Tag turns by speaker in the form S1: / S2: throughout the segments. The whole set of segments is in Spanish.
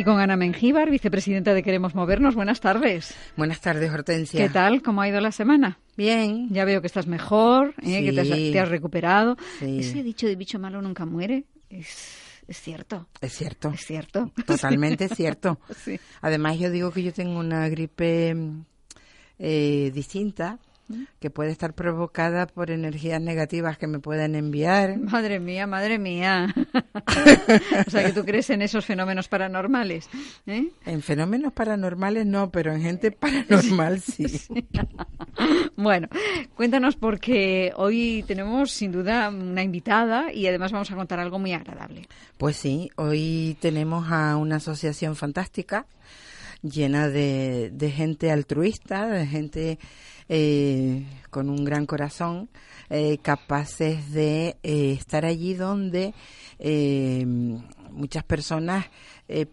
S1: Y con Ana Mengíbar, vicepresidenta de Queremos Movernos. Buenas tardes.
S2: Buenas tardes, Hortensia.
S1: ¿Qué tal? ¿Cómo ha ido la semana?
S2: Bien.
S1: Ya veo que estás mejor, ¿eh? que te has,
S2: Sí.
S1: te has recuperado.
S2: Sí.
S1: Ese dicho de bicho malo nunca muere es, es cierto.
S2: Es cierto.
S1: Es cierto.
S2: Totalmente cierto.
S1: Sí.
S2: Además, yo digo que yo tengo una gripe eh, distinta que puede estar provocada por energías negativas que me puedan enviar.
S1: Madre mía, madre mía. o sea, que tú crees en esos fenómenos paranormales. ¿eh?
S2: En fenómenos paranormales no, pero en gente paranormal sí.
S1: Bueno, cuéntanos porque hoy tenemos sin duda una invitada y además vamos a contar algo muy agradable.
S2: Pues sí, hoy tenemos a una asociación fantástica llena de, de gente altruista, de gente eh, con un gran corazón, eh, capaces de eh, estar allí donde eh, muchas personas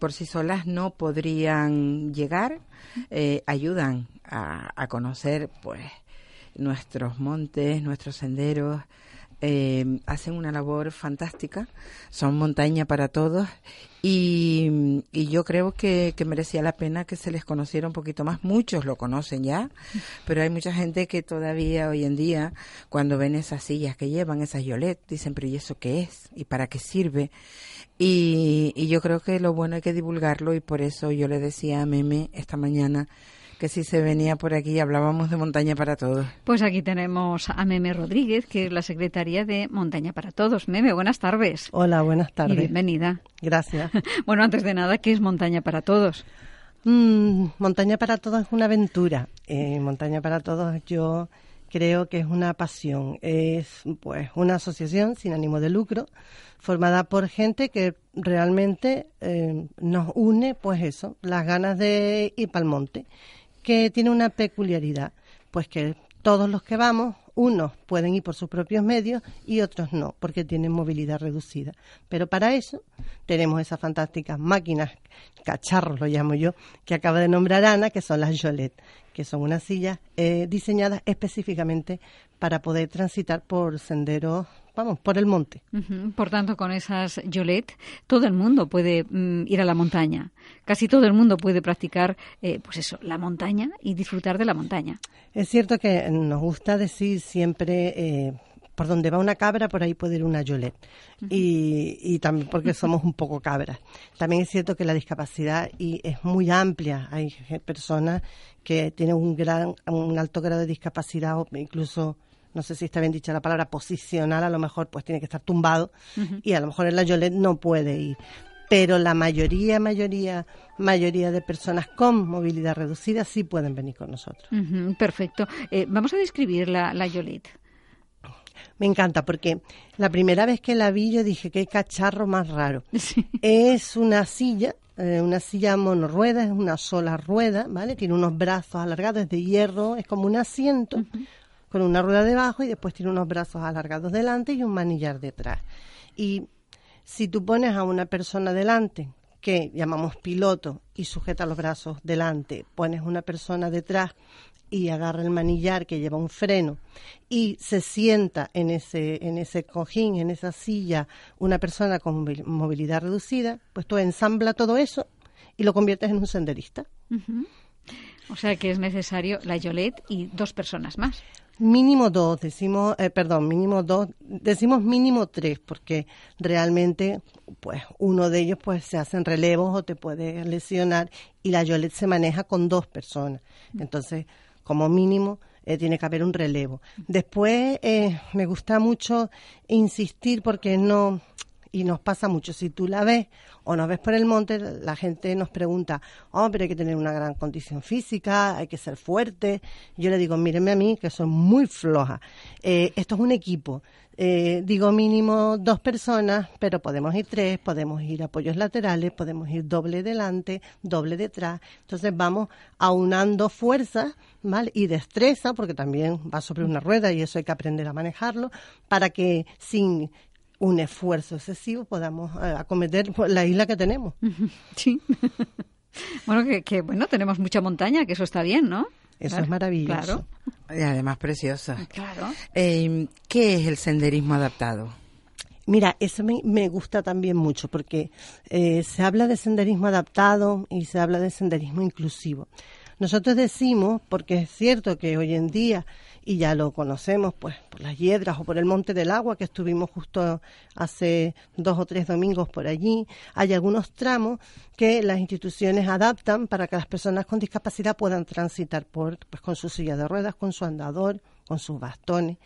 S2: por sí solas no podrían llegar, ayudan a, a conocer pues nuestros montes, nuestros senderos, eh, hacen una labor fantástica, son montaña para todos y, y yo creo que, que merecía la pena que se les conociera un poquito más. Muchos lo conocen ya, pero hay mucha gente que todavía hoy en día, cuando ven esas sillas que llevan, esas yolet, dicen, pero ¿y eso qué es? ¿Y para qué sirve? Y, y yo creo que lo bueno hay que divulgarlo y por eso yo le decía a Meme esta mañana que si se venía por aquí hablábamos de montaña para todos.
S1: Pues aquí tenemos a Meme Rodríguez, que es la secretaria de Montaña para Todos. Meme, buenas tardes.
S3: Hola, buenas
S1: Y
S3: tardes.
S1: bienvenida.
S3: Gracias.
S1: Bueno, antes de nada, ¿qué es Montaña para Todos?
S3: Mm, Montaña para todos es una aventura. Eh, Montaña para todos yo creo que es una pasión. Es pues una asociación sin ánimo de lucro formada por gente que realmente eh, nos une pues eso, las ganas de ir para el monte, que tiene una peculiaridad, pues que todos los que vamos, unos pueden ir por sus propios medios y otros no, porque tienen movilidad reducida. Pero para eso tenemos esas fantásticas máquinas, cacharros lo llamo yo, que acaba de nombrar Ana, que son las Jolet, que son unas sillas eh, diseñadas específicamente para poder transitar por senderos, vamos, por el monte.
S1: Por tanto, con esas Yolet, todo el mundo puede mm, ir a la montaña. Casi todo el mundo puede practicar, eh, pues eso, la montaña y disfrutar de la montaña.
S3: Es cierto que nos gusta decir siempre, eh, por donde va una cabra, por ahí puede ir una yolet. y, y también porque somos un poco cabras. También es cierto que la discapacidad y es muy amplia. Hay personas que tienen un gran, un alto grado de discapacidad o incluso no sé si está bien dicha la palabra posicional, a lo mejor pues tiene que estar tumbado y a lo mejor en la Yolet no puede ir. Pero la mayoría, mayoría, mayoría de personas con movilidad reducida sí pueden venir con nosotros.
S1: Perfecto. Eh, vamos a describir la, la Yolet.
S3: Me encanta porque la primera vez que la vi yo dije, qué cacharro más raro.
S1: Sí.
S3: Es una silla, eh, una silla monorrueda, es una sola rueda, ¿vale? Tiene unos brazos alargados, es de hierro, es como un asiento con una rueda debajo y después tiene unos brazos alargados delante y un manillar detrás. Y si tú pones a una persona delante, que llamamos piloto, y sujeta los brazos delante, pones una persona detrás y agarra el manillar que lleva un freno y se sienta en ese, en ese cojín, en esa silla, una persona con movi- movilidad reducida, pues tú ensambla todo eso y lo conviertes en un senderista.
S1: O sea que es necesario la Yolet y dos personas más.
S3: Mínimo dos, decimos, eh, perdón, mínimo dos, decimos mínimo tres, porque realmente, pues, uno de ellos, pues, se hacen relevos o te puede lesionar y la Yolet se maneja con dos personas. Entonces, como mínimo, eh, tiene que haber un relevo. Después, eh, me gusta mucho insistir porque no, y nos pasa mucho. Si tú la ves o nos ves por el monte, la gente nos pregunta, oh, pero hay que tener una gran condición física, hay que ser fuerte. Yo le digo, mírenme a mí, que soy muy floja. Eh, esto es un equipo. Eh, digo mínimo dos personas, pero podemos ir tres, podemos ir apoyos laterales, podemos ir doble delante, doble detrás. Entonces vamos aunando fuerzas ¿vale? y destreza, porque también va sobre una rueda y eso hay que aprender a manejarlo, para que sin un esfuerzo excesivo podamos eh, acometer la isla que tenemos.
S1: Sí. bueno, que, bueno, tenemos mucha montaña, que eso está bien, ¿no?
S3: Eso es maravilloso.
S2: Y además precioso.
S1: Claro.
S2: Eh, ¿Qué es el senderismo adaptado?
S3: Mira, eso me, gusta también mucho porque eh, se habla de senderismo adaptado y se habla de senderismo inclusivo. Nosotros decimos, porque es cierto que hoy en día y ya lo conocemos pues por las hiedras o por el Monte del Agua que estuvimos justo hace dos o tres domingos por allí. Hay algunos tramos que las instituciones adaptan para que las personas con discapacidad puedan transitar por pues con su silla de ruedas, con su andador, con sus bastones.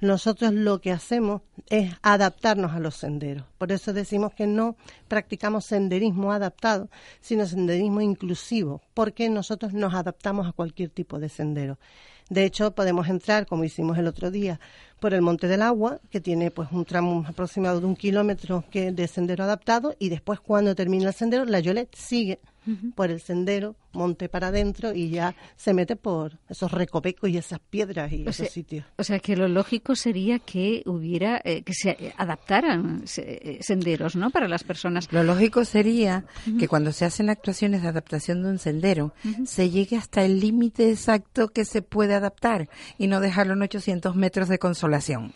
S3: Nosotros lo que hacemos es adaptarnos a los senderos. Por eso decimos que no practicamos senderismo adaptado, sino senderismo inclusivo, porque nosotros nos adaptamos a cualquier tipo de sendero. De hecho, podemos entrar, como hicimos el otro día, por el Monte del Agua, que tiene pues un tramo aproximado de un kilómetro que de sendero adaptado, y después cuando termina el sendero, la Yolet sigue por el sendero, monte para adentro y ya se mete por esos recovecos y esas piedras y esos sitios.
S1: O sea que lo lógico sería que hubiera, eh, que se adaptaran eh, senderos, ¿no? Para las personas.
S2: Lo lógico sería que cuando se hacen actuaciones de adaptación de un sendero, se llegue hasta el límite exacto que se puede adaptar y no dejarlo en 800 metros de consolación.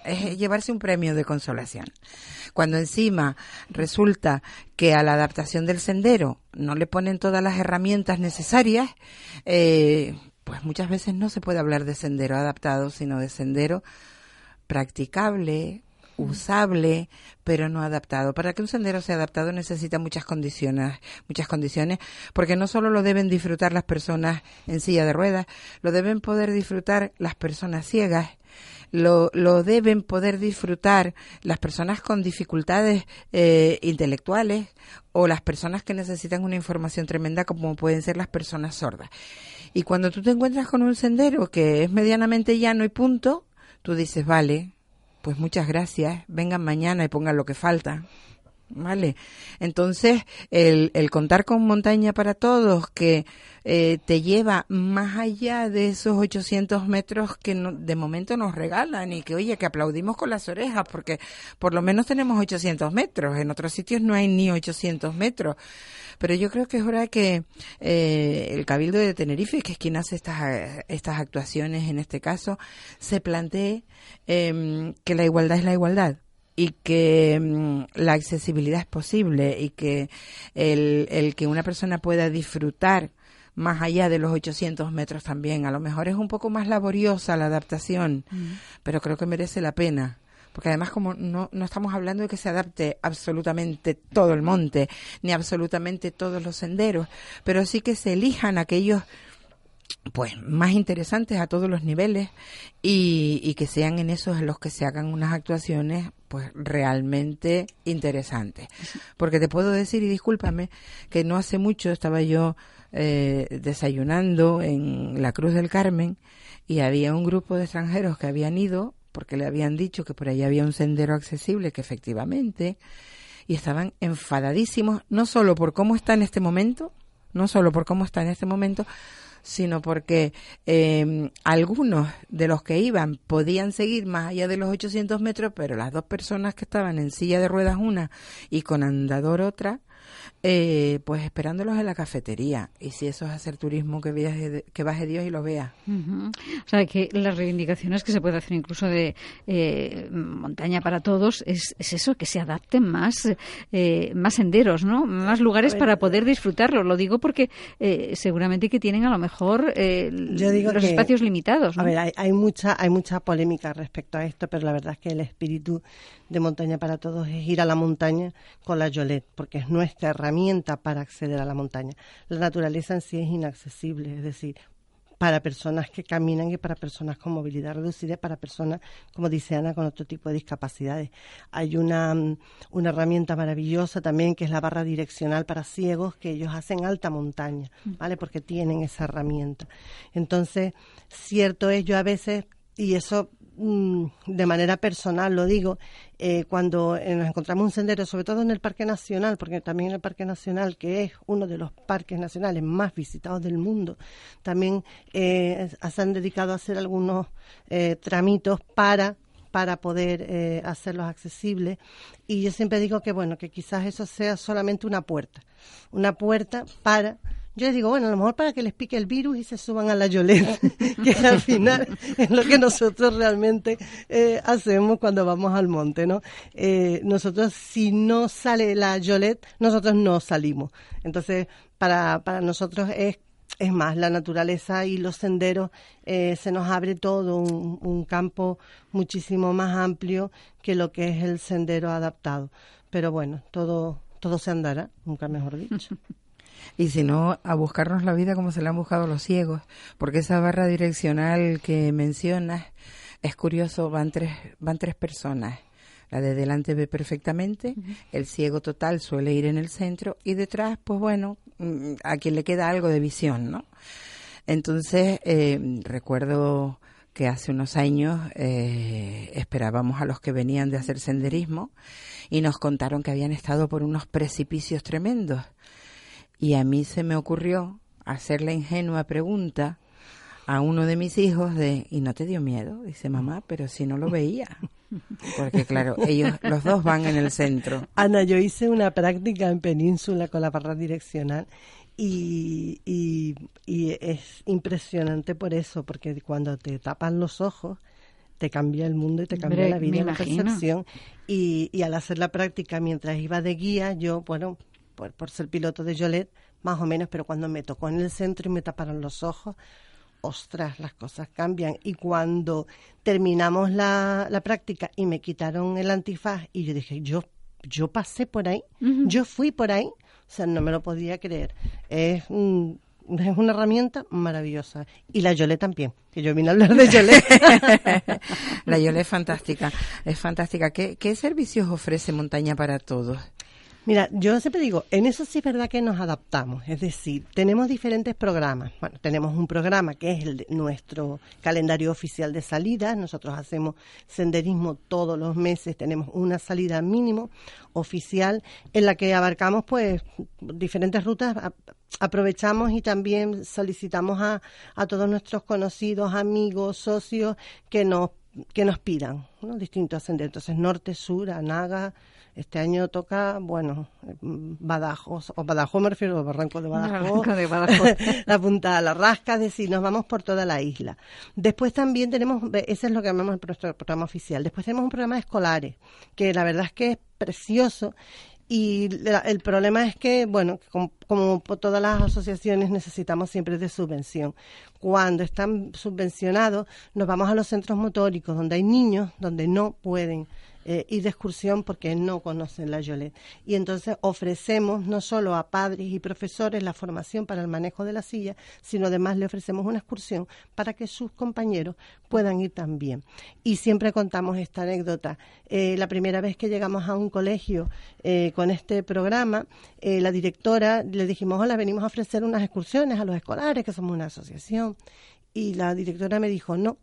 S2: Es llevarse un premio de consolación. Cuando encima resulta que a la adaptación del sendero no le ponen todas las herramientas necesarias, eh, pues muchas veces no se puede hablar de sendero adaptado, sino de sendero practicable, usable, pero no adaptado. Para que un sendero sea adaptado necesita muchas condiciones, muchas condiciones, porque no solo lo deben disfrutar las personas en silla de ruedas, lo deben poder disfrutar las personas ciegas lo, lo deben poder disfrutar las personas con dificultades eh, intelectuales o las personas que necesitan una información tremenda como pueden ser las personas sordas. Y cuando tú te encuentras con un sendero que es medianamente llano y punto, tú dices, vale, pues muchas gracias, vengan mañana y pongan lo que falta. ¿Vale? Entonces, el, el contar con montaña para todos, que eh, te lleva más allá de esos 800 metros que de momento nos regalan y que, oye, que aplaudimos con las orejas, porque por lo menos tenemos 800 metros, en otros sitios no hay ni 800 metros. Pero yo creo que es hora que eh, el Cabildo de Tenerife, que es quien hace estas, estas actuaciones en este caso, se plantee eh, que la igualdad es la igualdad y que mm, la accesibilidad es posible y que el, el, que una persona pueda disfrutar más allá de los 800 metros también. A lo mejor es un poco más laboriosa la adaptación, mm. pero creo que merece la pena. Porque además como no, no estamos hablando de que se adapte absolutamente todo el monte, ni absolutamente todos los senderos, pero sí que se elijan aquellos pues más interesantes a todos los niveles y, que sean en esos en los que se hagan unas actuaciones pues realmente interesantes. Porque te puedo decir y discúlpame que no hace mucho estaba yo eh, desayunando en la Cruz del Carmen y había un grupo de extranjeros que habían ido porque le habían dicho que por ahí había un sendero accesible que efectivamente y estaban enfadadísimos no solo por cómo está en este momento no solo por cómo está en este momento sino porque eh, algunos de los que iban podían seguir más allá de los 800 metros, pero las dos personas que estaban en silla de ruedas una y con andador otra, eh, pues esperándolos en la cafetería. Y si eso es hacer turismo, que, viaje, que baje Dios y lo vea.
S1: O sea, que las reivindicaciones que se puede hacer incluso de eh, montaña para todos es, eso, que se adapten más, eh, más senderos, ¿no? Más lugares para poder disfrutarlo. Lo digo porque seguramente que tienen a lo mejor Yo digo los espacios limitados.
S3: A ver, hay, hay, mucha, hay mucha polémica respecto a esto, pero la verdad es que el espíritu de montaña para todos es ir a la montaña con la Yolet, porque es nuestra herramienta para acceder a la montaña. La naturaleza en sí es inaccesible, es decir, para personas que caminan y para personas con movilidad reducida, para personas, como dice Ana, con otro tipo de discapacidades. Hay una, una herramienta maravillosa también que es la barra direccional para ciegos que ellos hacen alta montaña, mm. ¿vale? Porque tienen esa herramienta. Entonces, cierto es, yo a veces, y eso Mm, de manera personal lo digo, eh, cuando eh, nos encontramos un sendero, sobre todo en el Parque Nacional, porque también en el Parque Nacional, que es uno de los parques nacionales más visitados del mundo, también eh, se han dedicado a hacer algunos tramitos para para poder hacerlos accesibles. Y yo siempre digo que, bueno, que quizás eso sea solamente una puerta, una puerta para yo les digo, bueno, a lo mejor para que les pique el virus y se suban a la Yolet, que al final es lo que nosotros realmente eh, hacemos cuando vamos al monte, ¿no? Eh, nosotros, si no sale la Yolet, nosotros no salimos. Entonces, para, para nosotros es es más, la naturaleza y los senderos eh, se nos abre todo un, un, campo muchísimo más amplio que lo que es el sendero adaptado. Pero bueno, todo, todo se andará, nunca mejor dicho.
S2: y si no, a buscarnos la vida como se la han buscado los ciegos, porque esa barra direccional que mencionas, es curioso, van tres, van tres personas. La de delante ve perfectamente, el ciego total suele ir en el centro y detrás, pues bueno, mm, a quien le queda algo de visión, ¿no? Entonces, eh, recuerdo que hace unos años eh, esperábamos a los que venían de hacer senderismo y nos contaron que habían estado por unos precipicios tremendos y a mí se me ocurrió hacer la ingenua pregunta a uno de mis hijos de, ¿y no te dio miedo? Dice mamá, pero si no lo veía. Porque claro, ellos, los dos van en el centro.
S3: Ana, yo hice una práctica en Península con la barra direccional y, y, es impresionante por eso, porque cuando te tapan los ojos, te cambia el mundo y te cambia la vida, la percepción. Y, y al hacer la práctica mientras iba de guía, yo, bueno, por, ser piloto de Jolet, más o menos, pero cuando me tocó en el centro y me taparon los ojos, ostras, las cosas cambian. Y cuando terminamos la, la práctica y me quitaron el antifaz y yo dije, yo, yo pasé por ahí, yo fui por ahí, o sea, no me lo podía creer. Es, es una herramienta maravillosa. Y la Yole también, que yo vine a hablar de Yole.
S2: la Yole es fantástica, es fantástica. ¿Qué, ¿Qué servicios ofrece Montaña para Todos?
S3: Mira, yo siempre digo, en eso sí es verdad que nos adaptamos, es decir, tenemos diferentes programas. Bueno, tenemos un programa que es el de nuestro calendario oficial de salidas, nosotros hacemos senderismo todos los meses, tenemos una salida mínimo oficial en la que abarcamos pues diferentes rutas, aprovechamos y también solicitamos a, a todos nuestros conocidos, amigos, socios que nos que nos pidan ¿no? distintos senderos. Entonces, norte, sur, Anaga, este año toca, bueno, Badajoz, o Badajoz me refiero al Barranco de Badajoz, la Punta de la Rasca, es decir, nos vamos por toda la isla. Después también tenemos, ese es lo que llamamos nuestro programa oficial, después tenemos un programa de escolares, que la verdad es que es precioso y el problema es que, bueno, como, como, todas las asociaciones necesitamos siempre de subvención. Cuando están subvencionados, nos vamos a los centros motóricos, donde hay niños, donde no pueden eh, y de excursión porque no conocen la Yolet. Y entonces ofrecemos no solo a padres y profesores la formación para el manejo de la silla, sino además le ofrecemos una excursión para que sus compañeros puedan ir también. Y siempre contamos esta anécdota. Eh, la primera vez que llegamos a un colegio eh, con este programa, la directora le dijimos, hola, venimos a ofrecer unas excursiones a los escolares, que somos una asociación. Y la directora me dijo, no,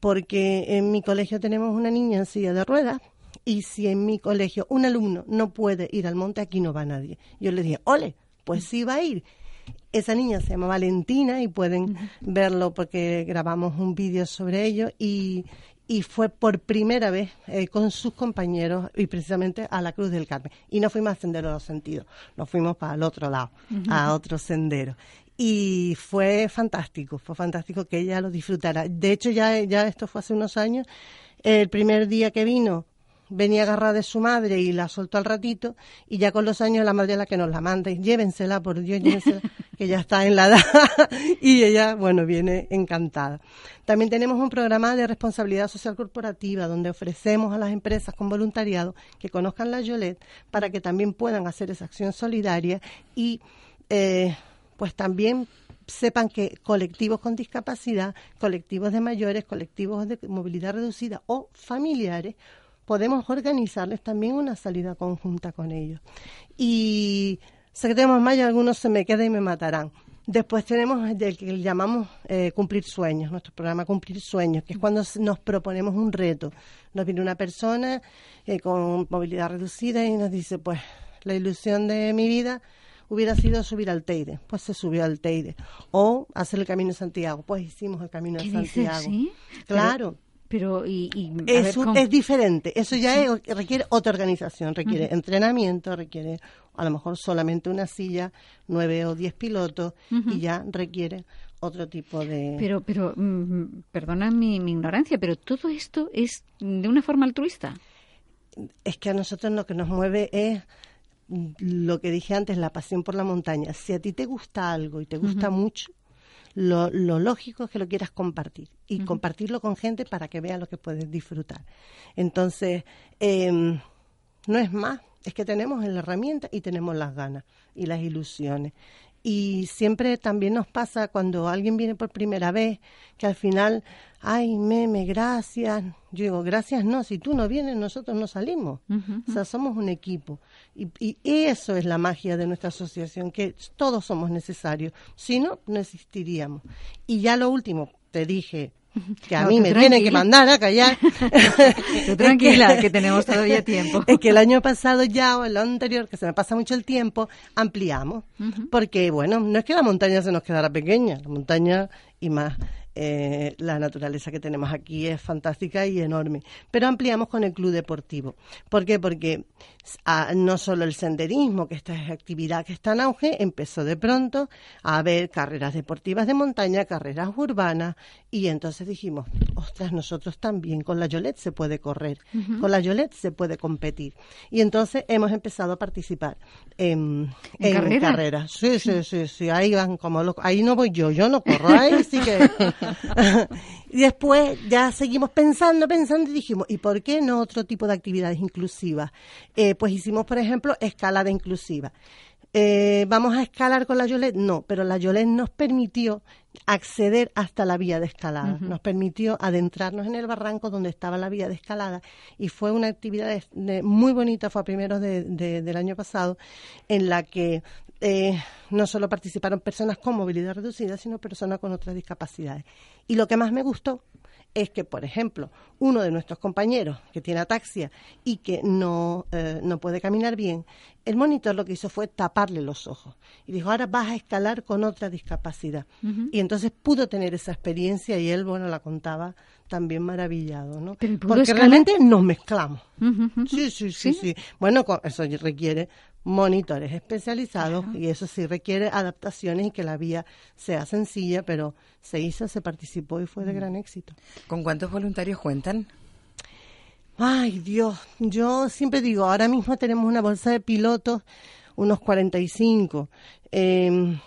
S3: porque en mi colegio tenemos una niña en silla de ruedas y si en mi colegio un alumno no puede ir al monte, aquí no va nadie. Yo le dije, ole, pues sí va a ir. Esa niña se llama Valentina y pueden verlo porque grabamos un vídeo sobre ello y, y fue por primera vez eh, con sus compañeros y precisamente a la Cruz del Carmen. Y no fuimos a Sendero de los Sentidos, nos fuimos para el otro lado, a otro sendero. Y fue fantástico, fue fantástico que ella lo disfrutara. De hecho, ya, ya esto fue hace unos años. El primer día que vino, venía agarrada de su madre y la soltó al ratito y ya con los años la madre es la que nos la manda y llévensela por Dios, llévensela, que ya está en la edad y ella, bueno, viene encantada. También tenemos un programa de responsabilidad social corporativa donde ofrecemos a las empresas con voluntariado que conozcan la Yolet para que también puedan hacer esa acción solidaria y eh, pues también sepan que colectivos con discapacidad, colectivos de mayores, colectivos de movilidad reducida o familiares, podemos organizarles también una salida conjunta con ellos. Y sé que tenemos más y algunos se me quedan y me matarán. Después tenemos el que llamamos eh, cumplir sueños, nuestro programa Cumplir Sueños, que es cuando nos proponemos un reto. Nos viene una persona eh, con movilidad reducida y nos dice, pues la ilusión de mi vida hubiera sido subir al Teide, pues se subió al Teide. O hacer el Camino de Santiago, pues hicimos el Camino de Santiago.
S1: ¿sí?
S3: Claro.
S1: Pero, y,
S3: es, es, diferente, eso ya requiere otra organización, requiere entrenamiento, requiere a lo mejor solamente una silla, nueve o diez pilotos y ya requiere otro tipo de...
S1: Pero, pero mm, perdona mi, mi ignorancia, pero todo esto es de una forma altruista.
S3: Es que a nosotros lo que nos mueve es lo que dije antes, la pasión por la montaña. Si a ti te gusta algo y te gusta mucho, lo, lógico es que lo quieras compartir y compartirlo con gente para que vea lo que puedes disfrutar. Entonces, em, no es más, es que tenemos la herramienta y tenemos las ganas y las ilusiones. Y siempre también nos pasa cuando alguien viene por primera vez, que al final, ay, meme, gracias. Yo digo, gracias no, si tú no vienes, nosotros no salimos. O sea, somos un equipo. Y, y, eso es la magia de nuestra asociación, que todos somos necesarios. Si no, no existiríamos. Y ya lo último, te dije, que a mí me tiene que mandar a callar.
S1: tranquila, que, tenemos todavía tiempo.
S3: Es que el año pasado ya o el anterior, que se me pasa mucho el tiempo, ampliamos. Porque, bueno, no es que la montaña se nos quedara pequeña, la montaña y más eh, la naturaleza que tenemos aquí es fantástica y enorme. Pero ampliamos con el club deportivo. ¿Por qué? Porque ah, no solo el senderismo, que esta es actividad que está en auge, empezó de pronto a haber carreras deportivas de montaña, carreras urbanas, y entonces dijimos, ostras, nosotros también, con la Yolet se puede correr, con la Yolet se puede competir. Y entonces hemos empezado a participar en, carreras. Sí, sí, sí, sí, ahí van como ahí no voy yo, yo no corro, ahí sí que y después ya seguimos pensando, pensando y dijimos, ¿y por qué no otro tipo de actividades inclusivas? Eh, pues hicimos, por ejemplo, escalada inclusiva. Eh, ¿Vamos a escalar con la Yolet? No, pero la Yolet nos permitió acceder hasta la vía de escalada, nos permitió adentrarnos en el barranco donde estaba la vía de escalada y fue una actividad muy bonita, fue a primeros del año pasado, en la que eh, no solo participaron personas con movilidad reducida, sino personas con otras discapacidades. Y lo que más me gustó es que, por ejemplo, uno de nuestros compañeros que tiene ataxia y que no, eh, no puede caminar bien, el monitor lo que hizo fue taparle los ojos y dijo, ahora vas a escalar con otra discapacidad. Y entonces pudo tener esa experiencia y él, bueno, la contaba también maravillado, ¿no? Porque realmente nos mezclamos. sí, sí, sí, sí, Bueno, eso requiere monitores especializados y eso sí requiere adaptaciones y que la vía sea sencilla, pero se hizo, se participó y fue de mm. gran éxito.
S2: ¿Con cuántos voluntarios cuentan?
S3: Ay, Dios, yo siempre digo, ahora mismo tenemos una bolsa de pilotos, unos 45. Eh,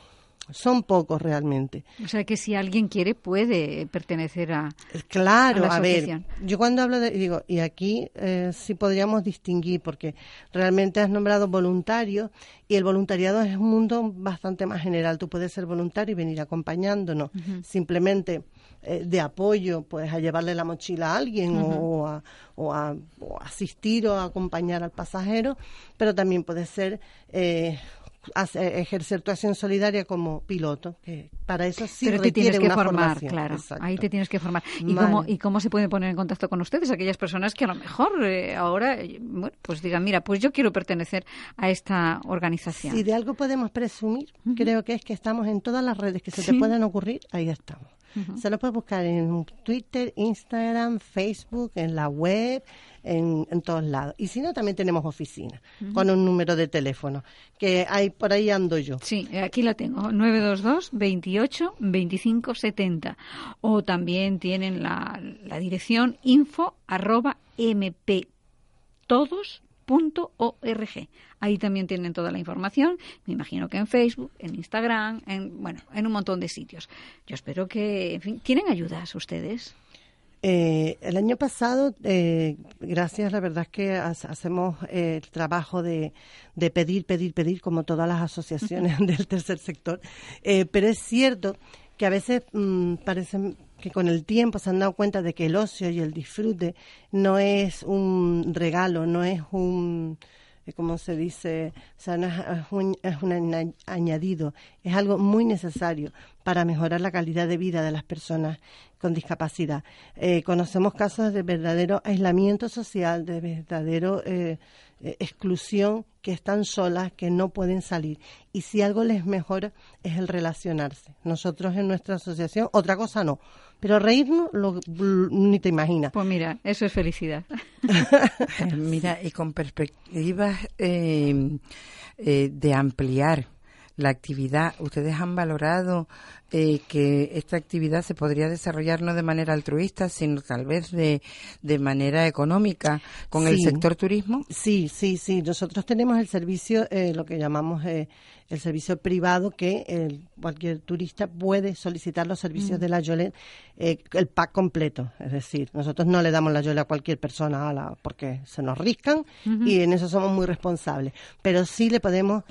S3: son pocos realmente.
S1: O sea que si alguien quiere puede pertenecer a
S3: Claro, a, ver, yo cuando hablo de digo y aquí eh, sí podríamos distinguir porque realmente has nombrado voluntarios y el voluntariado es un mundo bastante más general. Tú puedes ser voluntario y venir acompañándonos, simplemente eh, de apoyo, pues a llevarle la mochila a alguien o, a, o, a, asistir o a acompañar al pasajero, pero también puede ser eh, ejercer tu acción solidaria como piloto, que para eso sí
S1: Pero te tienes que formar, claro. Ahí te tienes que formar. ¿Y cómo, ¿Y cómo se pueden poner en contacto con ustedes? Aquellas personas que a lo mejor eh, ahora, bueno, pues digan, mira, pues yo quiero pertenecer a esta organización.
S3: Si de algo podemos presumir, creo que es que estamos en todas las redes que se te puedan ocurrir, ahí estamos. Se lo puedes buscar en Twitter, Instagram, Facebook, en la web, en, todos lados. Y si no, también tenemos oficina con un número de teléfono, que hay por ahí ando yo.
S1: Sí, aquí la tengo, 922 28 25 70. O también tienen la, la dirección info arroba todos .org. Ahí también tienen toda la información, me imagino que en Facebook, en Instagram, en bueno, en un montón de sitios. Yo espero que, en fin, ¿tienen ayudas ustedes?
S3: Eh, el año pasado, eh, gracias, la verdad es que hacemos el trabajo de, de, pedir, pedir, pedir, como todas las asociaciones del tercer sector, pero es cierto que a veces mmm, parece que con el tiempo se han dado cuenta de que el ocio y el disfrute no es un regalo, no es un como se dice, o sea, no es, un, es un añadido, es algo muy necesario para mejorar la calidad de vida de las personas con discapacidad. Eh, conocemos casos de verdadero aislamiento social, de verdadero eh, eh, exclusión, que están solas, que no pueden salir. Y si algo les mejora es el relacionarse. Nosotros en nuestra asociación, otra cosa no, pero reírnos lo, ni te imaginas.
S1: Pues mira, eso es felicidad.
S2: mira, y con perspectivas eh, eh, de ampliar la actividad, ¿ustedes han valorado eh, que esta actividad se podría desarrollar no de manera altruista, sino tal vez de, de manera económica con el sector turismo?
S3: Sí, sí, sí. Nosotros tenemos el servicio, eh, lo que llamamos eh, el servicio privado, que cualquier turista puede solicitar los servicios mm. de la Yole, el pack completo. Es decir, nosotros no le damos la Yole a cualquier persona a la, porque se nos riscan y en eso somos muy responsables. Pero sí le podemos,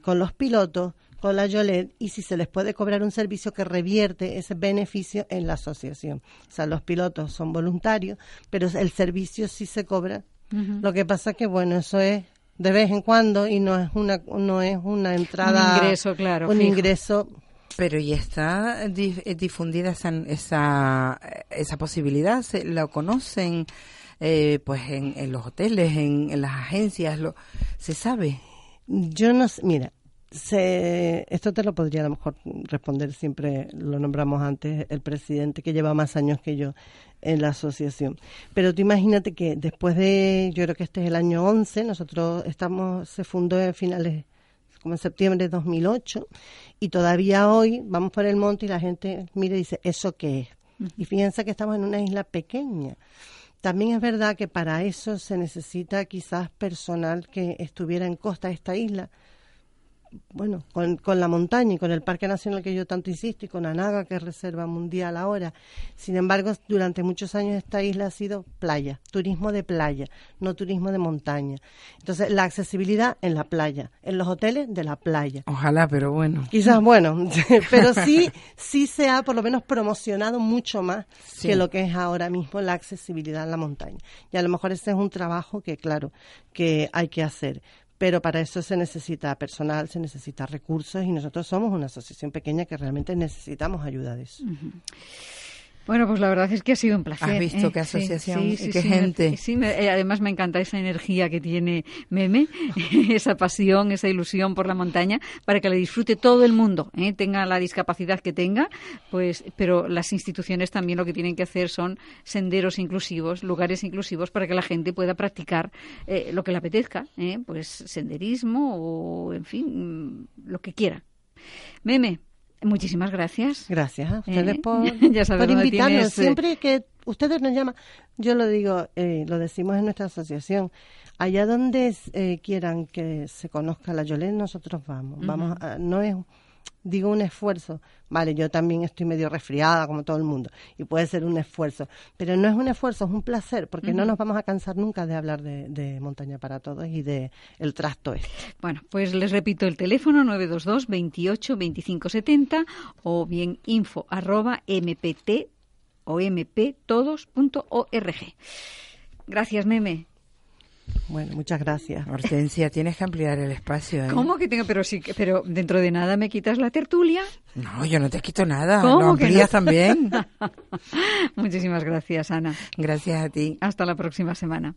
S3: con los pilotos, con la Yolet y si se les puede cobrar un servicio que revierte ese beneficio en la asociación. O sea, los pilotos son voluntarios, pero el servicio sí se cobra. Lo que pasa que, bueno, eso es de vez en cuando y no es una, no es una entrada.
S1: Un ingreso, claro.
S3: Un ingreso.
S2: Pero ¿y está eh, difundida esa, esa, esa posibilidad? ¿Se, ¿Lo conocen? Eh, pues en, en, los hoteles, en, en las agencias, lo, ¿se sabe?
S3: Yo no sé, mira, se, esto te lo podría a lo mejor responder siempre, lo nombramos antes, el presidente que lleva más años que yo en la asociación. Pero tú imagínate que después de, yo creo que este es el año 11, nosotros estamos, se fundó en finales, como en septiembre de 2008, y todavía hoy vamos por el monte y la gente mira y dice, ¿eso qué es? Y piensa que estamos en una isla pequeña. También es verdad que para eso se necesita quizás personal que estuviera en costa de esta isla, bueno, con, con, la montaña y con el Parque Nacional que yo tanto insisto y con Anaga, que es reserva mundial ahora. Sin embargo, durante muchos años esta isla ha sido playa, turismo de playa, no turismo de montaña. Entonces, la accesibilidad en la playa, en los hoteles de la playa.
S2: Ojalá, pero bueno.
S3: Quizás, bueno, pero sí, sí se ha por lo menos promocionado mucho más que lo que es ahora mismo la accesibilidad en la montaña. Y a lo mejor ese es un trabajo que, claro, que hay que hacer pero para eso se necesita personal, se necesita recursos y nosotros somos una asociación pequeña que realmente necesitamos ayuda de eso.
S1: Bueno, pues la verdad es que ha sido un placer.
S2: ¿Has visto
S1: ¿eh?
S2: qué asociación qué gente?
S1: sí, eh, además me encanta esa energía que tiene Meme, esa pasión, esa ilusión por la montaña, para que la disfrute todo el mundo, ¿eh? tenga la discapacidad que tenga, pues, pero las instituciones también lo que tienen que hacer son senderos inclusivos, lugares inclusivos para que la gente pueda practicar lo que le apetezca, pues senderismo o, en fin, lo que quiera. Meme, Muchísimas gracias.
S3: Gracias a ustedes eh, por, invitarnos. Eh, Siempre que ustedes nos llaman, yo lo digo, eh, lo decimos en nuestra asociación, allá donde quieran que se conozca la Yolén, nosotros vamos. Vamos, no es digo un esfuerzo, vale, yo también estoy medio resfriada como todo el mundo y puede ser un esfuerzo, pero no es un esfuerzo, es un placer porque no nos vamos a cansar nunca de hablar de, montaña para todos y de el trasto este.
S1: Bueno, pues les repito el teléfono 922 28 25 70 o bien info arroba mpt o mptodos.org. Gracias, Meme.
S3: Bueno, muchas gracias.
S2: Hortensia, tienes que ampliar el espacio. ¿eh?
S1: ¿Cómo que tengo? Pero sí, pero dentro de nada me quitas la tertulia.
S2: No, yo no te quito nada. ¿Cómo Lo amplías también.
S1: Muchísimas gracias, Ana.
S2: Gracias a ti.
S1: Hasta la próxima semana.